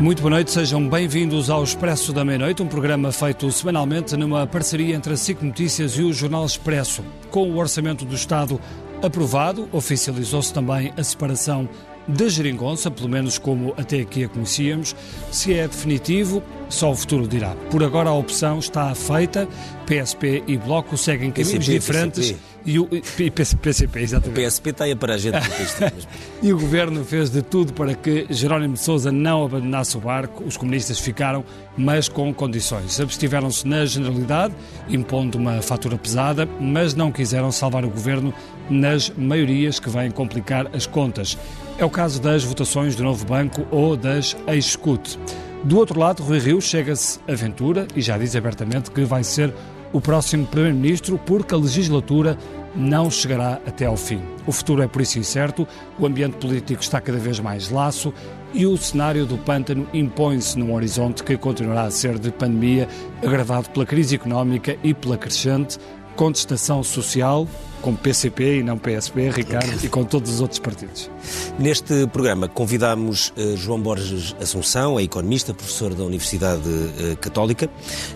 Muito boa noite, sejam bem-vindos ao Expresso da Meia-Noite, um programa feito semanalmente numa parceria entre a SIC Notícias e o Jornal Expresso. Com o Orçamento do Estado aprovado, oficializou-se também a separação da geringonça, pelo menos como até aqui a conhecíamos. Se é definitivo, só o futuro dirá. Por agora a opção está feita, PSP e Bloco seguem caminhos PCP, diferentes. PCP. E o e PCP, O exatamente. PSP está aí para a gente. E o governo fez de tudo para que Jerónimo de Sousa não abandonasse o barco. Os comunistas ficaram, mas com condições. Abstiveram-se na generalidade, impondo uma fatura pesada, mas não quiseram salvar o governo nas maiorias que vêm complicar as contas. É o caso das votações do novo banco ou das ex-SCUT. Do outro lado, Rui Rio chega-se aventura e já diz abertamente que vai ser o próximo Primeiro-Ministro porque a legislatura não chegará até ao fim. O futuro é por isso incerto, o ambiente político está cada vez mais laço e o cenário do pântano impõe-se num horizonte que continuará a ser de pandemia, agravado pela crise económica e pela crescente contestação social, com PCP e não PSP, Ricardo, e com todos os outros partidos. Neste programa convidamos eh, João Borges Assunção, é economista, professor da Universidade eh, Católica,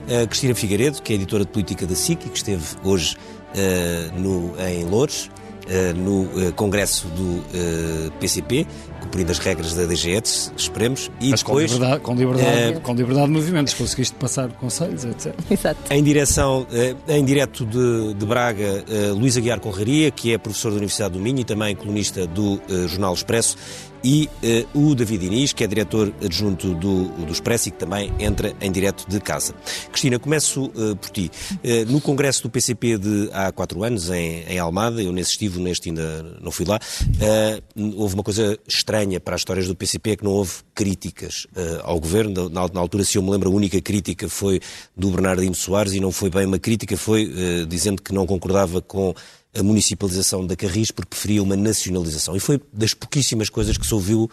eh, Cristina Figueiredo, que é editora de política da SIC e que esteve hoje no, em Loures, no congresso do PCP, cumprindo as regras da DGETS, esperemos, e Mas com depois... liberdade, com, liberdade, eh, com liberdade de movimentos, conseguiste passar conselhos, etc. Exato. Em direção, eh, em direto de, de Braga, eh, Luís Aguiar Conraria, que é professor da Universidade do Minho e também colunista do Jornal Expresso, e eh, o David Inês, que é diretor adjunto do, do Expresso e que também entra em direto de casa. Cristina, começo eh, por ti. Eh, no congresso do PCP de há quatro anos, em, em Almada, eu nesse estive, neste ainda não fui lá, houve uma coisa estranha para as histórias do PCP, é que não houve críticas eh, ao governo. Na, na altura, se eu me lembro, a única crítica foi do Bernardino Soares e não foi bem uma crítica, foi eh, dizendo que não concordava com a municipalização da Carris porque preferia uma nacionalização. E foi das pouquíssimas coisas que se ouviu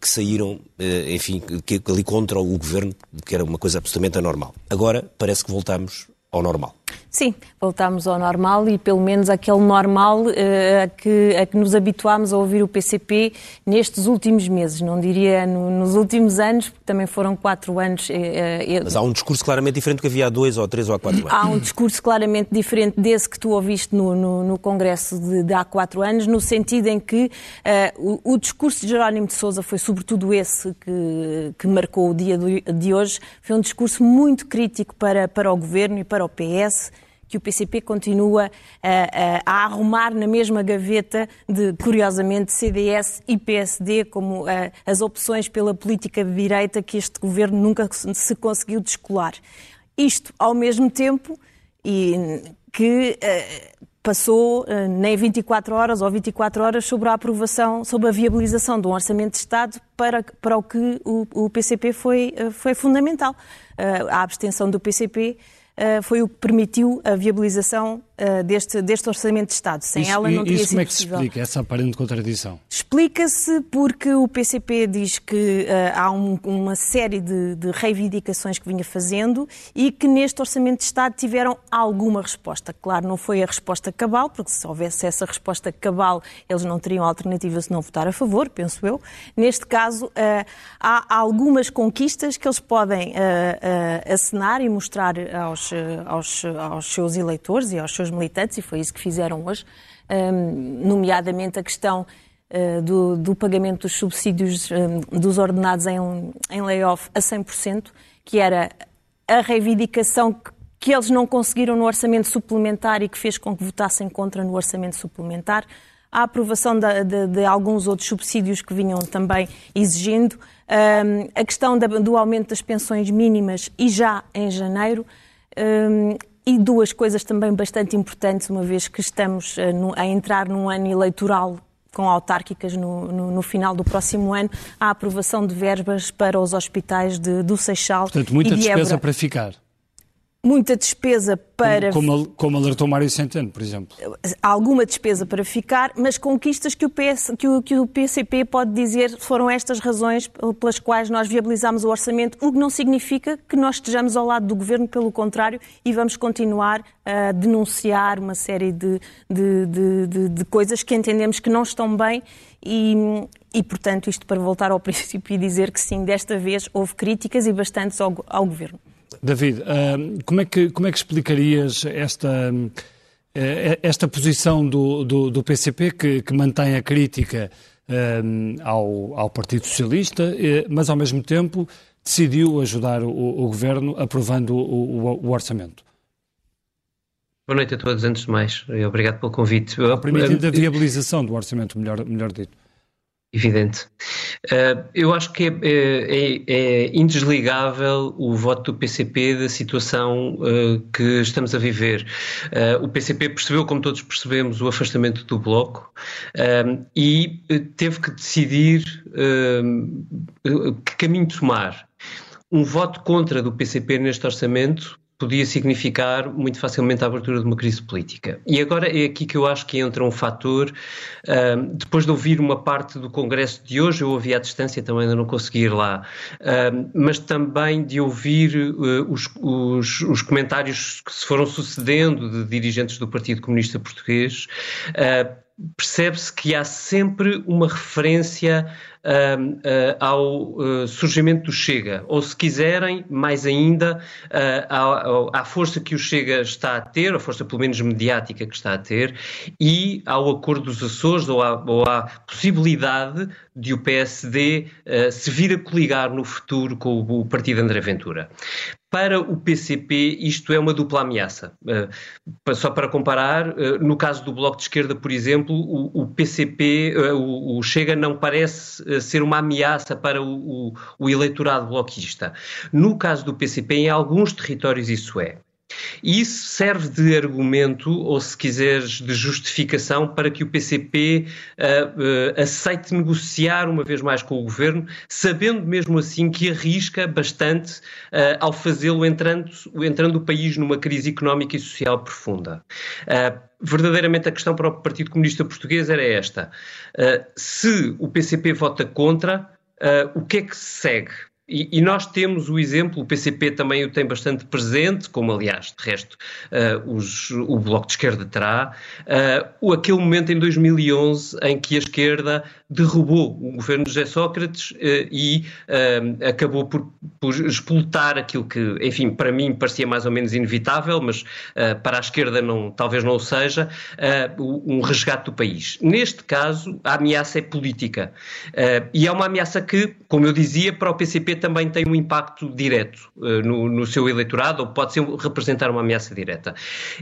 que saíram, eh, enfim, que ali contra o governo, que era uma coisa absolutamente anormal. Agora parece que voltamos ao normal. Sim, voltámos ao normal e pelo menos aquele normal eh, a, que, a que nos habituámos a ouvir o PCP nestes últimos meses, não diria no- nos últimos anos, porque também foram quatro anos. eh, Mas há um discurso claramente diferente do que havia há dois ou três ou há quatro anos. Há um discurso claramente diferente desse que tu ouviste no, no- no Congresso de, de há quatro anos, no sentido em que o, o discurso de Jerónimo de Sousa foi sobretudo esse que, que marcou o dia do- de hoje. Foi um discurso muito crítico para, para o Governo e para o PS que o PCP continua a, a- a arrumar na mesma gaveta de, curiosamente, CDS e PSD como eh, as opções pela política de direita que este governo nunca se conseguiu descolar. Isto ao mesmo tempo e que eh, passou eh, nem 24 horas ou 24 horas sobre a aprovação, sobre a viabilização de um orçamento de Estado para, para o que o, o PCP foi, eh, foi fundamental. Eh, a abstenção do PCP eh, foi o que permitiu a viabilização eh, deste, deste orçamento de Estado. Sem Isso, ela não teria isso como é que se possível. explica, essa aparente contradição? Explica-se porque o PCP diz que eh, há um- uma série de, de reivindicações que vinha fazendo e que neste Orçamento de Estado tiveram alguma resposta. Claro, não foi a resposta cabal, porque se houvesse essa resposta cabal, eles não teriam alternativa se não votar a favor, penso eu. Neste caso, eh, há algumas conquistas que eles podem acenar e mostrar aos, aos, aos seus eleitores e aos seus militantes, e foi isso que fizeram hoje, eh, nomeadamente a questão eh, do, do pagamento dos subsídios eh, dos ordenados em, em layoff a 100%, que era a reivindicação que, que eles não conseguiram no orçamento suplementar e que fez com que votassem contra no orçamento suplementar, a aprovação da- de, de alguns outros subsídios que vinham também exigindo, Ahm, a questão da- do aumento das pensões mínimas e já em janeiro, Ahm, e duas coisas também bastante importantes, uma vez que estamos eh, a entrar num ano eleitoral com autárquicas no, no- no final do próximo ano, a aprovação de verbas para os hospitais de, do Seixal Portanto, muita e de despesa Évora. para ficar. Muita despesa para. Como, como alertou Mário Centeno, por exemplo. Alguma despesa para ficar, mas conquistas que o, PS, que, o, que o PCP pode dizer foram estas razões pelas quais nós viabilizámos o orçamento, o que não significa que nós estejamos ao lado do governo, pelo contrário, e vamos continuar a denunciar uma série de, de, de, de, de coisas que entendemos que não estão bem e, e, portanto, isto para voltar ao princípio e dizer que sim, desta vez houve críticas e bastantes ao, ao governo. David, como é que, como é que explicarias esta, eh, esta posição do, do, do PCP que, que, mantém a crítica ao, ao Partido Socialista, eh, mas ao mesmo tempo decidiu ajudar o, o governo aprovando o, o, orçamento? Boa noite a todos, antes de mais. Obrigado pelo convite. Permitindo a viabilização do orçamento, melhor, melhor dito. Evidente. Uh, eu acho que é, é, é, indesligável o voto do PCP da situação uh, que estamos a viver. Uh, o PCP percebeu, como todos percebemos, o afastamento do Bloco e teve que decidir que caminho tomar. Um voto contra do PCP neste orçamento podia significar muito facilmente a abertura de uma crise política. E agora é aqui que eu acho que entra um fator. Uh, depois de ouvir uma parte do Congresso de hoje, eu ouvi à distância, também ainda não consegui ir lá, uh, mas também de ouvir uh, os, os, os, comentários que se foram sucedendo de dirigentes do Partido Comunista Português percebe-se que há sempre uma referência uh, uh, ao uh, surgimento do Chega, ou se quiserem, mais ainda, à, à, força que o Chega está a ter, a força pelo menos mediática que está a ter, e ao acordo dos Açores, ou à, ou à possibilidade de o PSD se vir a coligar no futuro com o, o partido André Ventura. Para o PCP, isto é uma dupla ameaça. Uh, só para comparar, uh, no caso do Bloco de Esquerda, por exemplo, o, o PCP, uh, o, o, Chega, não parece ser uma ameaça para o, o eleitorado bloquista. No caso do PCP, em alguns territórios isso é. E isso serve de argumento, ou se quiseres, de justificação para que o PCP uh, uh, aceite negociar uma vez mais com o governo, sabendo mesmo assim que arrisca bastante uh, ao fazê-lo entrando, entrando o país numa crise económica e social profunda. verdadeiramente a questão para o Partido Comunista Português era esta. se o PCP vota contra, o que é que se segue? E, e, nós temos o exemplo, o PCP também o tem bastante presente, como aliás, de resto, uh, os, o Bloco de Esquerda terá, uh, aquele momento em 2011 em que a esquerda derrubou o governo de José Sócrates uh, e acabou por, por explotar aquilo que, enfim, para mim parecia mais ou menos inevitável, mas para a esquerda não, talvez não o seja, um resgate do país. Neste caso, a ameaça é política. e é uma ameaça que, como eu dizia, para o PCP também tem um impacto direto uh, no, no, seu eleitorado, ou pode ser, representar uma ameaça direta.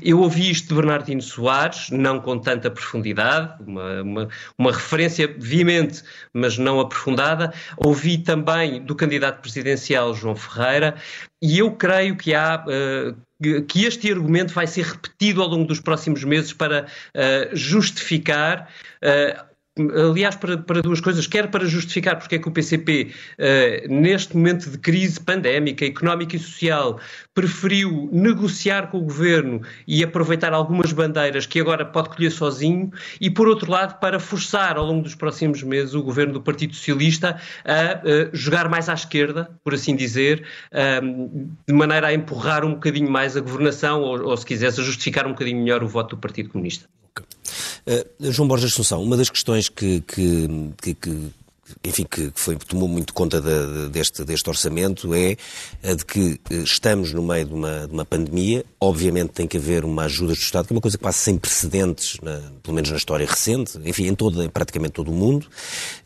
Eu ouvi isto de Bernardino Soares, não com tanta profundidade, uma, uma, uma referência veemente, mas não aprofundada. Ouvi também do candidato presidencial João Ferreira, e eu creio que há. Uh, que este argumento vai ser repetido ao longo dos próximos meses para uh, justificar aliás, para, para, duas coisas, quer para justificar porque é que o PCP, uh, eh, neste momento de crise pandémica, económica e social, preferiu negociar com o governo e aproveitar algumas bandeiras que agora pode colher sozinho, e por outro lado, para forçar ao longo dos próximos meses o governo do Partido Socialista a uh, jogar mais à esquerda, por assim dizer, um, de maneira a empurrar um bocadinho mais a governação, ou, ou se quisesse, a justificar um bocadinho melhor o voto do Partido Comunista. Uh, João Borges Assunção, uma das questões que, que, que, que enfim, que foi, tomou muito conta de, deste, deste orçamento é a de que eh, estamos no meio de uma, de uma pandemia. Obviamente tem que haver uma ajuda do Estado, que é uma coisa quase sem precedentes, na, pelo menos na história recente, enfim, em, todo, em praticamente todo o mundo.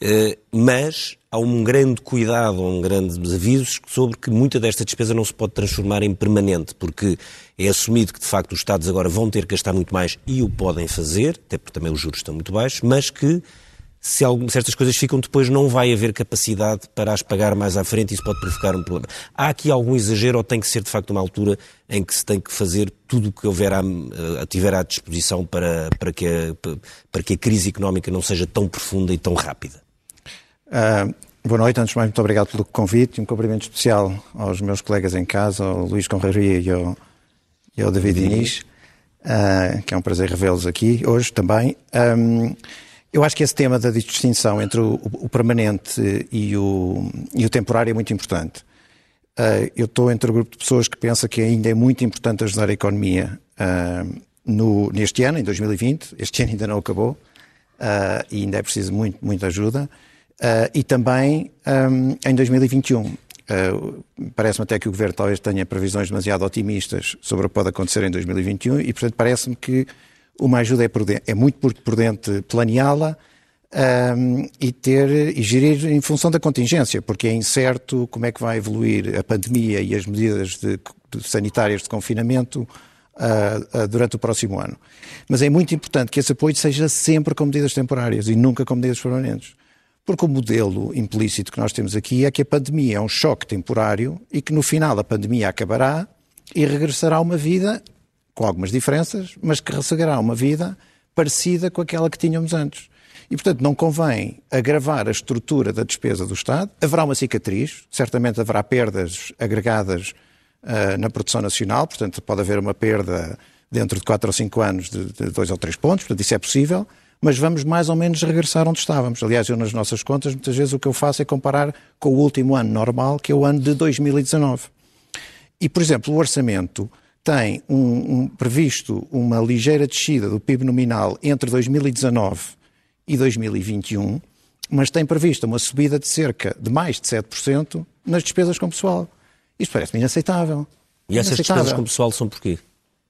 Uh, mas há um grande cuidado, um grande avisos sobre que muita desta despesa não se pode transformar em permanente, porque é assumido que de facto os Estados agora vão ter que gastar muito mais e o podem fazer, até porque também os juros estão muito baixos, mas que se algumas, certas coisas ficam depois, não vai haver capacidade para as pagar mais à frente e isso pode provocar um problema. Há aqui algum exagero ou tem que ser de facto uma altura em que se tem que fazer tudo o que houver à, eh, tiver à disposição para, para, que a, para que a crise económica não seja tão profunda e tão rápida? Uh, boa noite, antes de mais, muito obrigado pelo convite e um cumprimento especial aos meus colegas em casa, ao Luís Conraria e ao, e ao David Diniz, uh, que é um prazer revê-los aqui hoje também. Um, eu acho que esse tema da distinção entre o, o permanente e o, e o, temporário é muito importante. Uh, eu estou entre o grupo de pessoas que pensa que ainda é muito importante ajudar a economia uh, no, neste ano, em 2020. Este ano ainda não acabou e ainda é preciso muito, muita ajuda. E também um, em 2021. Uh, parece-me até que o Governo talvez tenha previsões demasiado otimistas sobre o que pode acontecer em 2021 e, portanto, parece-me que uma ajuda é, prudente, é muito prudente planeá-la um, e ter e gerir em função da contingência, porque é incerto como é que vai evoluir a pandemia e as medidas de, de sanitárias de confinamento uh, uh, durante o próximo ano. Mas é muito importante que esse apoio seja sempre com medidas temporárias e nunca com medidas permanentes. Porque o modelo implícito que nós temos aqui é que a pandemia é um choque temporário e que no final a pandemia acabará e regressará uma vida, com algumas diferenças, mas que a uma vida parecida com aquela que tínhamos antes. E, portanto, não convém agravar a estrutura da despesa do Estado. Haverá uma cicatriz, certamente haverá perdas agregadas uh, na produção nacional, portanto, pode haver uma perda dentro de 4 ou 5 anos de 2 ou 3 pontos, portanto, isso é possível mas vamos mais ou menos regressar onde estávamos. Aliás, eu nas nossas contas, muitas vezes o que eu faço é comparar com o último ano normal, que é o ano de 2019. E, por exemplo, o orçamento tem um, um, previsto uma ligeira descida do PIB nominal entre 2019 e 2021, mas tem previsto uma subida de cerca de mais de 7% nas despesas com pessoal. Isto parece-me inaceitável. E essas despesas com pessoal são porquê?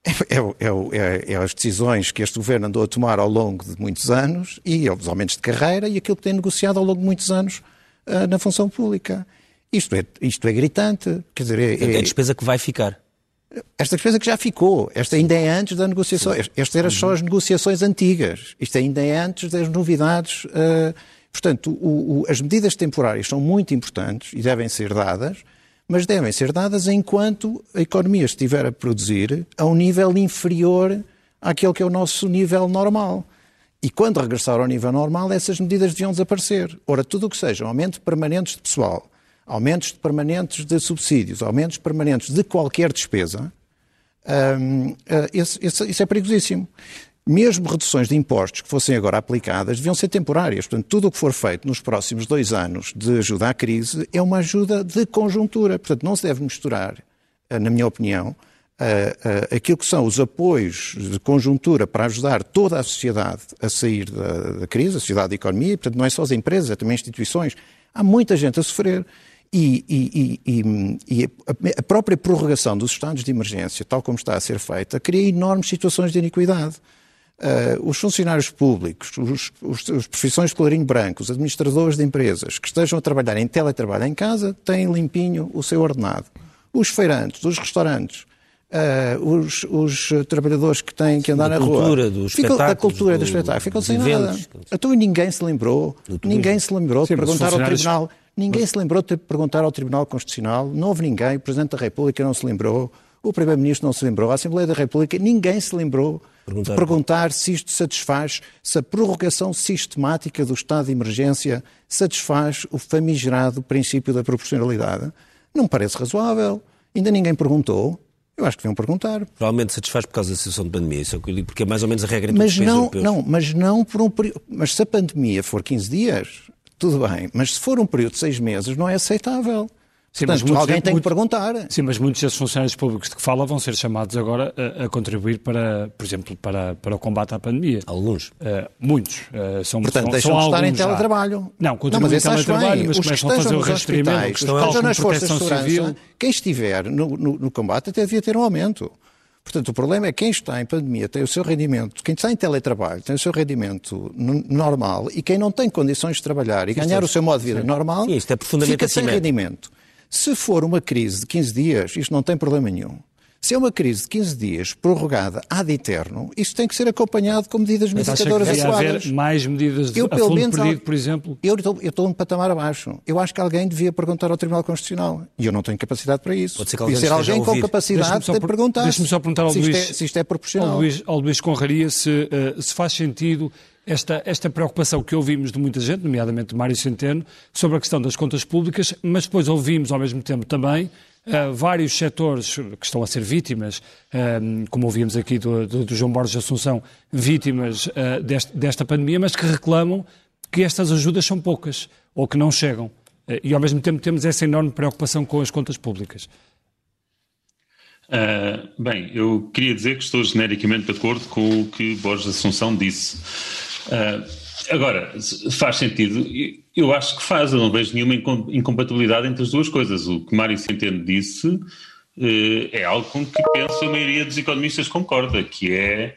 É, é, é, é, as decisões que este governo andou a tomar ao longo de muitos anos e os aumentos de carreira e aquilo que tem negociado ao longo de muitos anos uh, na função pública. Isto é, isto é gritante. Quer dizer, é, é a despesa que vai ficar. Esta despesa que já ficou. Esta ainda é antes da negociação. Esta era só as negociações antigas. Isto ainda é antes das novidades. Uh, portanto, o, o, as medidas temporárias são muito importantes e devem ser dadas mas devem ser dadas enquanto a economia estiver a produzir a um nível inferior àquele que é o nosso nível normal. E quando regressar ao nível normal, essas medidas deviam desaparecer. Ora, tudo o que seja aumentos permanentes de pessoal, aumentos permanentes de subsídios, aumentos permanentes de qualquer despesa, um, uh, isso é perigosíssimo mesmo reduções de impostos que fossem agora aplicadas deviam ser temporárias. Portanto, tudo o que for feito nos próximos dois anos de ajuda à crise é uma ajuda de conjuntura. Portanto, não se deve misturar, eh, na minha opinião, eh, eh, aquilo que são os apoios de conjuntura para ajudar toda a sociedade a sair da, crise, a sociedade da economia, e, portanto, não é só as empresas, é também instituições. Há muita gente a sofrer. E, e, e, e, a própria prorrogação dos estados de emergência, tal como está a ser feita, cria enormes situações de iniquidade. Uh, os funcionários públicos, os, os, os, profissões de colorinho branco, os administradores de empresas que estejam a trabalhar em teletrabalho em casa têm limpinho o seu ordenado. Os feirantes, os restaurantes, uh, os, os, trabalhadores que têm que andar da na cultura, rua. Dos ficam, da cultura do, do espetáculo. Ficam sem nada. Então ninguém se lembrou, ninguém se lembrou Sim, de perguntar ao Tribunal. Ninguém se lembrou de perguntar ao Tribunal Constitucional, não houve ninguém, o Presidente da República não se lembrou, o Primeiro-Ministro não se lembrou, a Assembleia da República, ninguém se lembrou perguntar. perguntar se isto satisfaz, se a prorrogação sistemática do estado de emergência satisfaz o famigerado princípio da proporcionalidade. Não me parece razoável. Ainda ninguém perguntou. Eu acho que deviam perguntar. Provavelmente satisfaz por causa da situação de pandemia, isso é o que eu digo, porque é mais ou menos a regra mas não, europeus. não, mas não por um período. Mas se a pandemia for 15 dias, tudo bem. Mas se for um período de 6 meses, não é aceitável. Sim, Portanto, mas alguém tem que perguntar. Sim, mas muitos desses funcionários públicos de que fala vão ser chamados agora a, a contribuir para, por exemplo, para, para o combate à pandemia. Alguns? Uh, muitos. Uh, são, Portanto, são, deixam são de estar em teletrabalho. Não, continuam em teletrabalho, mas começam a fazer o rastreamento. Os que estejam nas forças de segurança, quem estiver no, no, no combate até devia ter um aumento. Portanto, o problema é que quem está em pandemia tem o seu rendimento, quem está em teletrabalho tem o seu rendimento normal e quem não tem condições de trabalhar e ganhar o seu modo de vida normal, Sim, isto é profundamente fica sem rendimento. Se for uma crise de 15 dias, isto não tem problema nenhum. Se é uma crise de 15 dias prorrogada ad eterno, isso tem que ser acompanhado com medidas mitigadoras adequadas. haver mais medidas de, eu, pelo menos, perdido, por exemplo? Eu estou, eu estou um patamar abaixo. Eu acho que alguém devia perguntar ao Tribunal Constitucional. E eu não tenho capacidade para isso. Pode ser, que alguém, ser alguém com capacidade de perguntar Deixa-me só perguntar ao se, Luís, isto é, se isto é proporcional. Ao Luís, ao Luís Conraria se, uh, se faz sentido esta, esta preocupação que ouvimos de muita gente, nomeadamente de Mário Centeno, sobre a questão das contas públicas, mas depois ouvimos ao mesmo tempo também uh, vários setores que estão a ser vítimas, uh, como ouvimos aqui do, do, do, João Borges Assunção, vítimas uh, deste, desta pandemia, mas que reclamam que estas ajudas são poucas ou que não chegam. e ao mesmo tempo temos essa enorme preocupação com as contas públicas. Bem, eu queria dizer que estou genericamente de acordo com o que Borges Assunção disse. Uh, agora, faz sentido? Eu acho que faz, eu não vejo nenhuma incompatibilidade entre as duas coisas. O que Mário Centeno disse uh, é algo com que penso a maioria dos economistas concorda, que é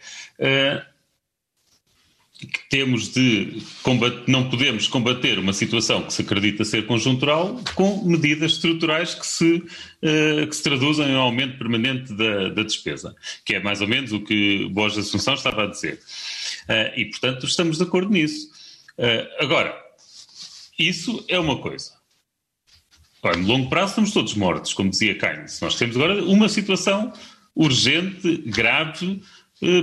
que temos de combater, não podemos combater uma situação que se acredita ser conjuntural com medidas estruturais que se, uh, que se traduzem em um aumento permanente da, da, despesa, que é mais ou menos o que Borges Assunção estava a dizer. Uh, e, portanto, estamos de acordo nisso. Uh, agora, isso é uma coisa. No longo prazo estamos todos mortos, como dizia Keynes. Nós temos agora uma situação urgente, grave, eh,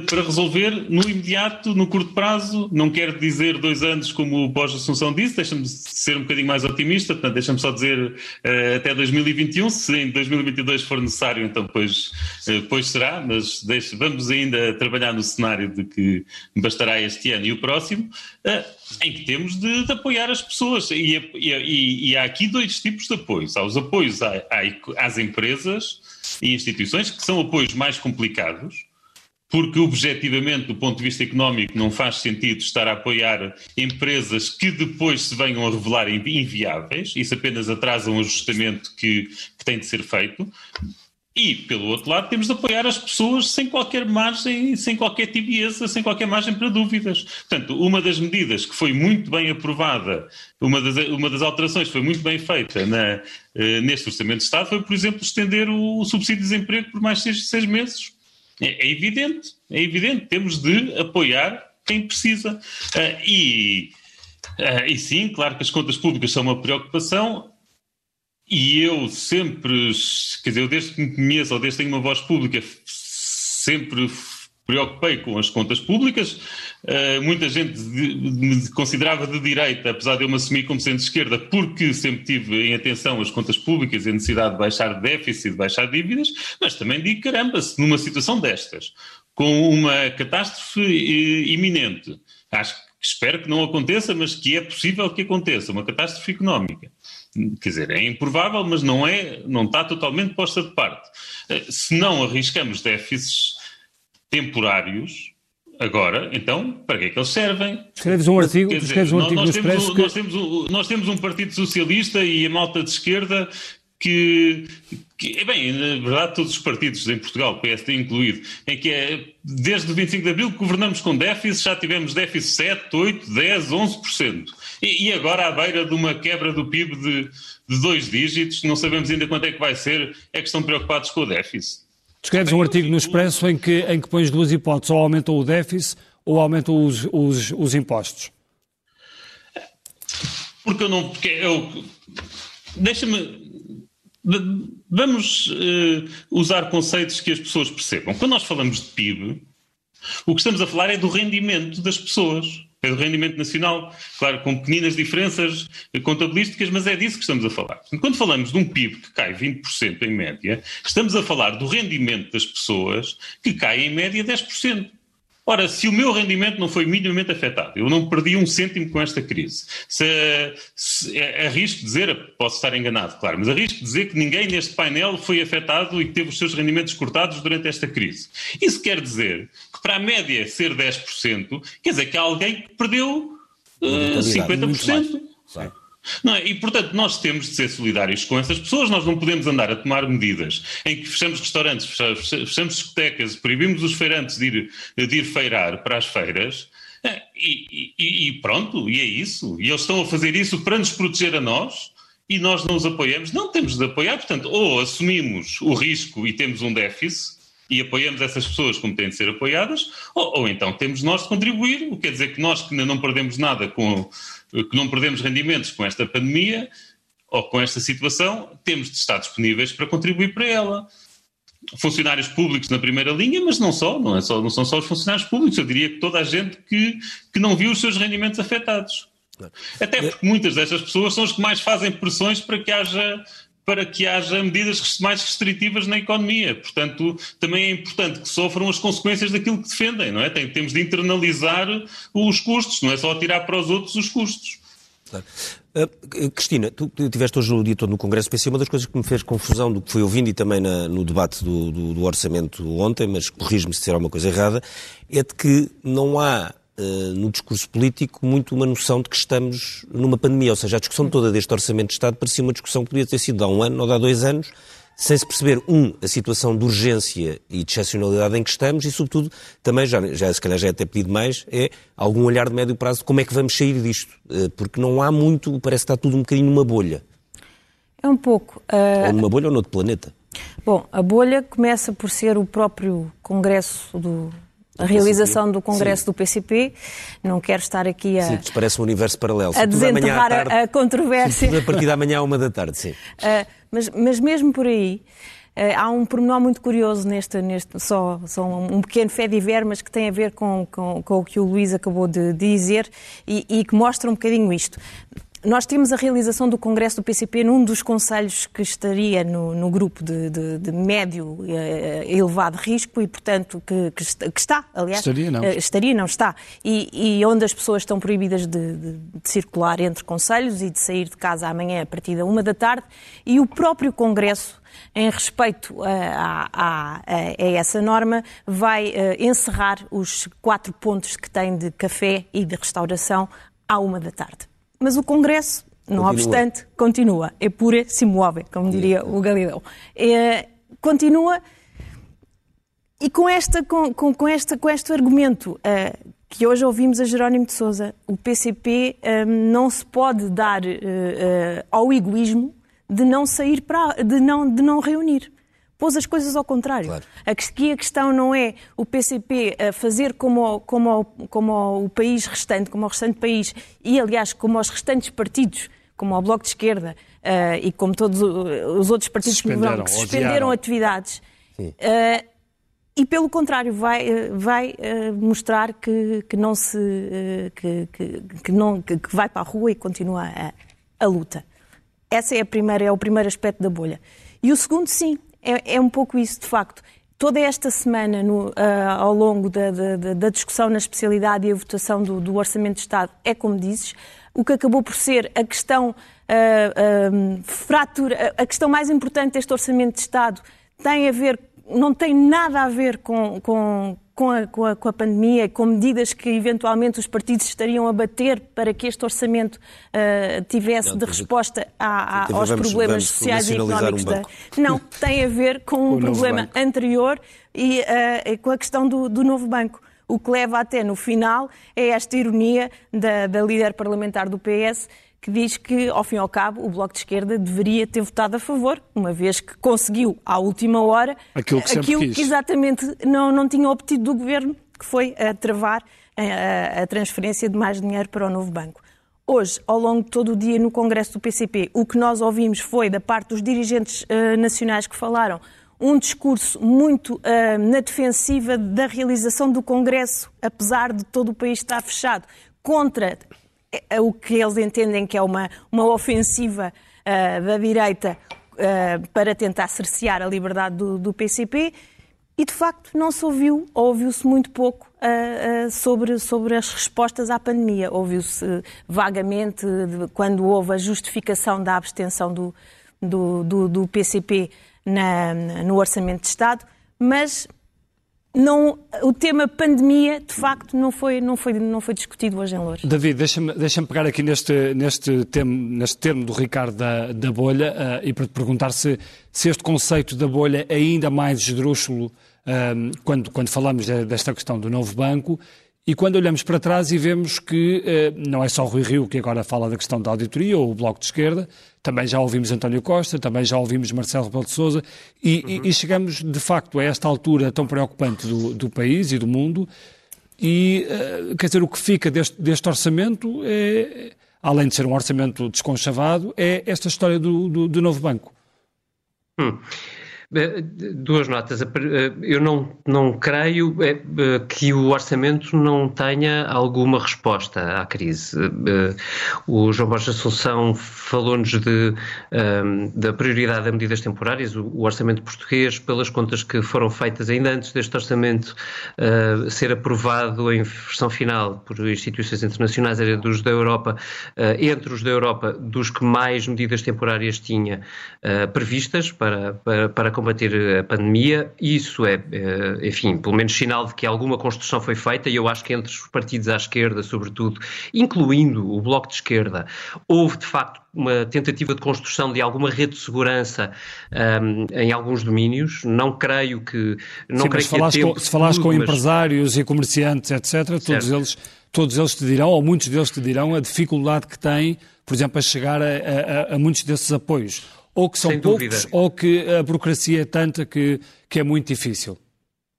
para resolver no imediato, no curto prazo. Não quero dizer dois anos, como o Pós Assunção disse, deixa-me ser um bocadinho mais otimista, portanto, deixa-me só dizer uh, até 2021. Se em 2022 for necessário, então depois, uh, depois será, mas deixe, vamos ainda trabalhar no cenário de que bastará este ano e o próximo, uh, em que temos de, de apoiar as pessoas. E, e, e, há aqui dois tipos de apoios. Há os apoios à, à, às empresas e instituições, que são apoios mais complicados porque objetivamente, do ponto de vista económico, não faz sentido estar a apoiar empresas que depois se venham a revelar inviáveis, isso apenas atrasa um ajustamento que, que tem de ser feito. E, pelo outro lado, temos de apoiar as pessoas sem qualquer margem, sem qualquer tibieza, sem qualquer margem para dúvidas. Portanto, uma das medidas que foi muito bem aprovada, uma das, uma das alterações que foi muito bem feita na, eh, neste Orçamento de Estado foi, por exemplo, estender o, o subsídio de desemprego por mais seis, seis meses é, é, evidente, é evidente, temos de apoiar quem precisa. Uh, e, uh, e sim, claro que as contas públicas são uma preocupação, e eu sempre, quer dizer, eu desde que me conheço, ou desde que tenho uma voz pública, sempre preocupei com as contas públicas. Uh, muita gente me considerava de direita, apesar de eu me assumir como sendo de esquerda, porque sempre tive em atenção as contas públicas e a necessidade de baixar déficit, de baixar dívidas, mas também digo, caramba, se numa situação destas, com uma catástrofe uh, iminente, acho que espero que não aconteça, mas que é possível que aconteça, uma catástrofe económica. Quer dizer, é improvável, mas não é, não está totalmente posta de parte. Uh, se não arriscamos déficits temporários, agora, então, para que é que eles servem? Escreves um artigo, escreves um artigo nós, no temos, que... nós, temos um, nós temos um Partido Socialista e a malta de esquerda que, que, bem, na verdade todos os partidos em Portugal, PSD incluído, em que é, desde o 25 de Abril que governamos com déficit, já tivemos déficit 7, 8, 10, 11%. E, e agora à beira de uma quebra do PIB de, de dois dígitos, não sabemos ainda quanto é que vai ser, é que estão preocupados com o déficit. Escreves um artigo no Expresso em que, em que pões duas hipóteses, ou aumentam o déficit ou aumentam os, os, os impostos. Porque eu não. Porque eu, Deixa-me. Vamos uh, usar conceitos que as pessoas percebam. Quando nós falamos de PIB, o que estamos a falar é do rendimento das pessoas é do rendimento nacional, claro, com pequenas diferenças contabilísticas, mas é disso que estamos a falar. Quando falamos de um PIB que cai 20% em média, estamos a falar do rendimento das pessoas que cai em média 10%. Ora, se o meu rendimento não foi minimamente afetado, eu não perdi um cêntimo com esta crise, se, se, é, arrisco dizer, posso estar enganado, claro, mas arrisco dizer que ninguém neste painel foi afetado e teve os seus rendimentos cortados durante esta crise. Isso quer dizer para a média ser 10%, quer dizer que há alguém que perdeu uh, 50%. Não é? E, portanto, nós temos de ser solidários com essas pessoas, nós não podemos andar a tomar medidas em que fechamos restaurantes, fechamos, fechamos discotecas, proibimos os feirantes de ir, de ir feirar para as feiras, é, e, e, e, pronto, e é isso. E eles estão a fazer isso para nos proteger a nós e nós não os apoiamos. Não temos de apoiar, portanto, ou assumimos o risco e temos um déficit e apoiamos essas pessoas como têm de ser apoiadas, ou, ou então temos nós de contribuir, o que quer dizer que nós que não perdemos nada com que não perdemos rendimentos com esta pandemia ou com esta situação, temos de estar disponíveis para contribuir para ela. funcionários públicos na primeira linha, mas não só, não, é só, não são só os funcionários públicos, eu diria que toda a gente que, que não viu os seus rendimentos afetados. Até porque muitas destas pessoas são as que mais fazem pressões para que haja para que haja medidas mais restritivas na economia. Portanto, também é importante que sofram as consequências daquilo que defendem, não é? Tem, temos de internalizar os custos, não é só tirar para os outros os custos. Claro. Uh, Cristina, tu estiveste hoje o dia todo no Congresso, pensei uma das coisas que me fez confusão do que fui ouvindo e também na, no debate do, do, do orçamento ontem, mas corrijo-me se disser alguma coisa errada, é de que não há no discurso político muito uma noção de que estamos numa pandemia. Ou seja, a discussão toda deste Orçamento de Estado parecia uma discussão que podia ter sido há um ano ou há dois anos, sem se perceber, um, a situação de urgência e de excepcionalidade em que estamos e, sobretudo, também, já, já se calhar já é até pedido mais, é algum olhar de médio prazo de como é que vamos sair disto. Uh, porque não há muito, parece que está tudo um bocadinho numa bolha. É um pouco. Uh... Ou numa bolha ou noutro planeta. Bom, a bolha começa por ser o próprio Congresso do, a realização do Congresso Sim. do PCP. Não quero estar aqui a. Sim, parece um universo paralelo. A desenterrar tarde, a, controvérsia. a partir da manhã à uma da tarde, sim. Uh, mas, mas mesmo por aí. Uh, há um pormenor muito curioso neste, neste só, só um pequeno fé de ver, mas que tem a ver com, com, com o que o Luís acabou de dizer e, e que mostra um bocadinho isto. Nós temos a realização do Congresso do PCP num dos conselhos que estaria no, no grupo de, de, de médio e uh, elevado risco e, portanto, que, que, está, aliás. Estaria, não. Uh, estaria, não está. E, e, onde as pessoas estão proibidas de, de, circular entre conselhos e de sair de casa amanhã a partir da uma da tarde. E o próprio Congresso em respeito a, a, a, a, essa norma, vai uh, encerrar os quatro pontos que tem de café e de restauração à uma da tarde. Mas o Congresso, não continua. obstante, continua. É pura move, como diria o Galileu. É, continua e com, esta, com, com, com, esta, com este argumento uh, que hoje ouvimos a Jerónimo de Sousa, o PCP um, eh, não se pode dar uh, uh, ao egoísmo de não sair para, de não, de não reunir pôs as coisas ao contrário. Claro. Aqui a questão não é o PCP fazer como, como, como o país restante, como o restante país, e aliás como os restantes partidos, como o Bloco de Esquerda uh, e como todos os outros partidos que, que suspenderam atividades. Uh, e pelo contrário, vai, eh, vai uh, mostrar que, que não se que, que, que, não, que, vai para a rua e continua a, a luta. Essa é, a primeira, é o primeiro aspecto da bolha. E o segundo, sim, é, é um pouco isso, de facto. Toda esta semana, no, uh, ao longo da, da, da, discussão na especialidade e a votação do, do, Orçamento de Estado, é como dizes, o que acabou por ser a questão, uh, uh, fratura, a questão mais importante deste Orçamento de Estado tem a ver, não tem nada a ver com, com com a, com, a, com a pandemia, com medidas que eventualmente os partidos estariam a bater para que este orçamento uh, tivesse não, de resposta a, a, aos vamos, problemas vamos sociais e económicos um da. Não, tem a ver com um problema anterior e uh, com a questão do, do novo banco. O que leva até no final é esta ironia da, da líder parlamentar do PS que diz que, ao fim e ao cabo, o Bloco de Esquerda deveria ter votado a favor, uma vez que conseguiu, à última hora, aquilo que, aquilo que exatamente não, não tinha obtido do Governo, que foi a travar a, a transferência de mais dinheiro para o novo banco. Hoje, ao longo de todo o dia no Congresso do PCP, o que nós ouvimos foi, da parte dos dirigentes uh, nacionais que falaram, um discurso muito uh, na defensiva da realização do Congresso, apesar de todo o país estar fechado, contra o que eles entendem que é uma, uma ofensiva uh, da direita uh, para tentar cercear a liberdade do, do, PCP. E, de facto, não se ouviu, ou ouviu-se muito pouco uh, sobre, sobre as respostas à pandemia. Ouviu-se vagamente de, quando houve a justificação da abstenção do, do, do, do PCP na, no Orçamento de Estado, mas não, o tema pandemia, de facto, não foi, não foi, não foi discutido hoje em Louros. David, deixa-me deixa pegar aqui neste, neste, termo, neste termo do Ricardo da, da bolha uh, e para te perguntar se, se este conceito da bolha é ainda mais esdrúxulo uh, quando, quando falamos desta questão do novo banco e quando olhamos para trás e vemos que eh, não é só Rui Rio que agora fala da questão da auditoria ou o Bloco de Esquerda, também já ouvimos António Costa, também já ouvimos Marcelo Rebelo de Sousa e, uhum. e, e, chegamos de facto a esta altura tão preocupante do, do país e do mundo e eh, quer dizer, o que fica deste, deste, orçamento é, além de ser um orçamento desconchavado, é esta história do, do, do novo banco. Hum. Duas notas. Eu não, não creio que o orçamento não tenha alguma resposta à crise. O João Borges Assunção falou-nos de, da prioridade a medidas temporárias. O orçamento português, pelas contas que foram feitas ainda antes deste orçamento ser aprovado em versão final por instituições internacionais, era dos da Europa, entre os da Europa, dos que mais medidas temporárias tinha previstas para, para, para combater a pandemia. Isso é, eh, enfim, pelo menos sinal de que alguma construção foi feita e eu acho que entre os partidos à esquerda, sobretudo, incluindo o Bloco de Esquerda, houve de facto uma tentativa de construção de alguma rede de segurança um, em alguns domínios. Não creio que. Não Sim, creio se, falares com, se falares com mas... empresários e comerciantes, etc., todos eles, todos eles te dirão, ou muitos deles te dirão, a dificuldade que têm, por exemplo, a chegar a, a, a muitos desses apoios ou que são poucos, ou que a burocracia é tanta que, que é muito difícil.